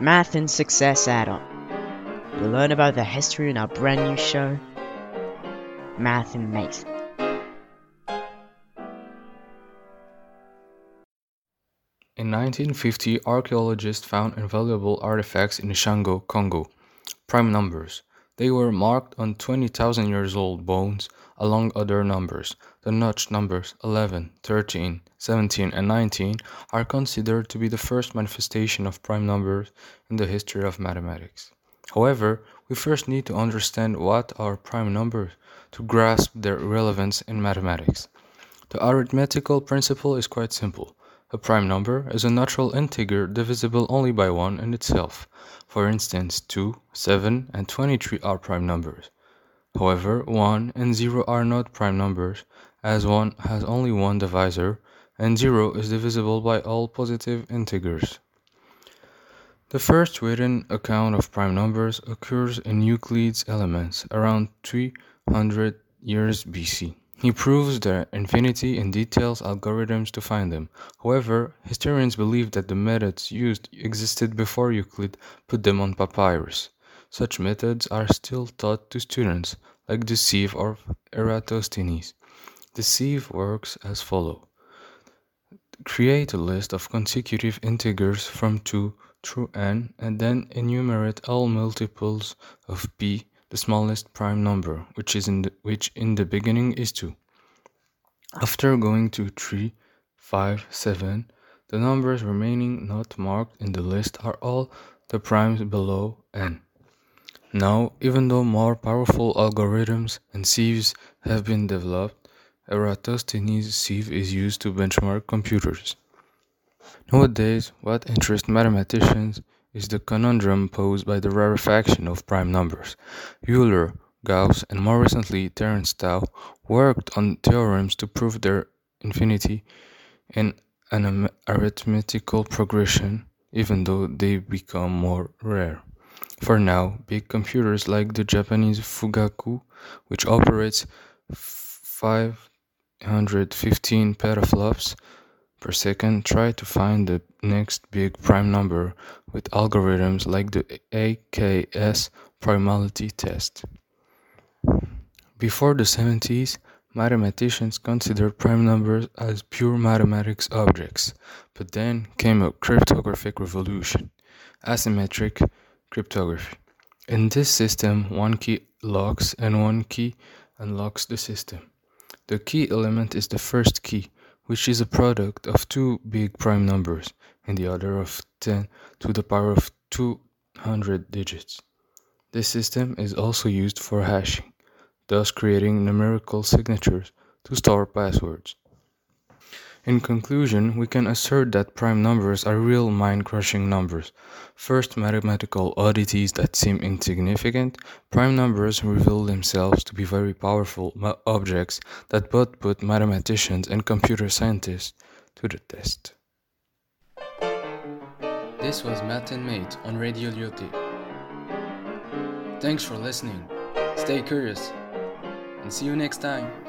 Math and Success Add-on. You'll learn about the history in our brand new show, Math and Math. In 1950, archaeologists found invaluable artifacts in Ishango, Congo, prime numbers. They were marked on 20,000 years old bones, along other numbers. The notched numbers 11, 13, 17, and 19 are considered to be the first manifestation of prime numbers in the history of mathematics. However, we first need to understand what are prime numbers to grasp their relevance in mathematics. The arithmetical principle is quite simple. A prime number is a natural integer divisible only by 1 in itself. For instance, 2, 7, and 23 are prime numbers. However, 1 and 0 are not prime numbers, as 1 has only one divisor, and 0 is divisible by all positive integers. The first written account of prime numbers occurs in Euclid's Elements around 300 years BC. He proves their infinity and details algorithms to find them. However, historians believe that the methods used existed before Euclid put them on papyrus. Such methods are still taught to students, like the sieve of Eratosthenes. The sieve works as follows. Create a list of consecutive integers from 2 through n and then enumerate all multiples of p the smallest prime number, which is in the, which in the beginning is 2. After going to 3, 5, 7, the numbers remaining not marked in the list are all the primes below n. Now, even though more powerful algorithms and sieves have been developed, Eratosthenes' sieve is used to benchmark computers. Nowadays, what interests mathematicians is the conundrum posed by the rarefaction of prime numbers. Euler, Gauss, and more recently Terence Tao worked on theorems to prove their infinity in an arithmetical progression, even though they become more rare. For now, big computers like the Japanese Fugaku, which operates 515 petaflops, per second try to find the next big prime number with algorithms like the AKS primality test. Before the 70s, mathematicians considered prime numbers as pure mathematics objects, but then came a cryptographic revolution, asymmetric cryptography. In this system, one key locks and one key unlocks the system. The key element is the first key, which is a product of two big prime numbers in the order of 10 to the power of 200 digits. This system is also used for hashing, thus creating numerical signatures to store passwords. In conclusion, we can assert that prime numbers are real mind crushing numbers. First, mathematical oddities that seem insignificant, prime numbers reveal themselves to be very powerful objects that both put mathematicians and computer scientists to the test. This was Math and Mate on Radio Lyoté. Thanks for listening. Stay curious and see you next time.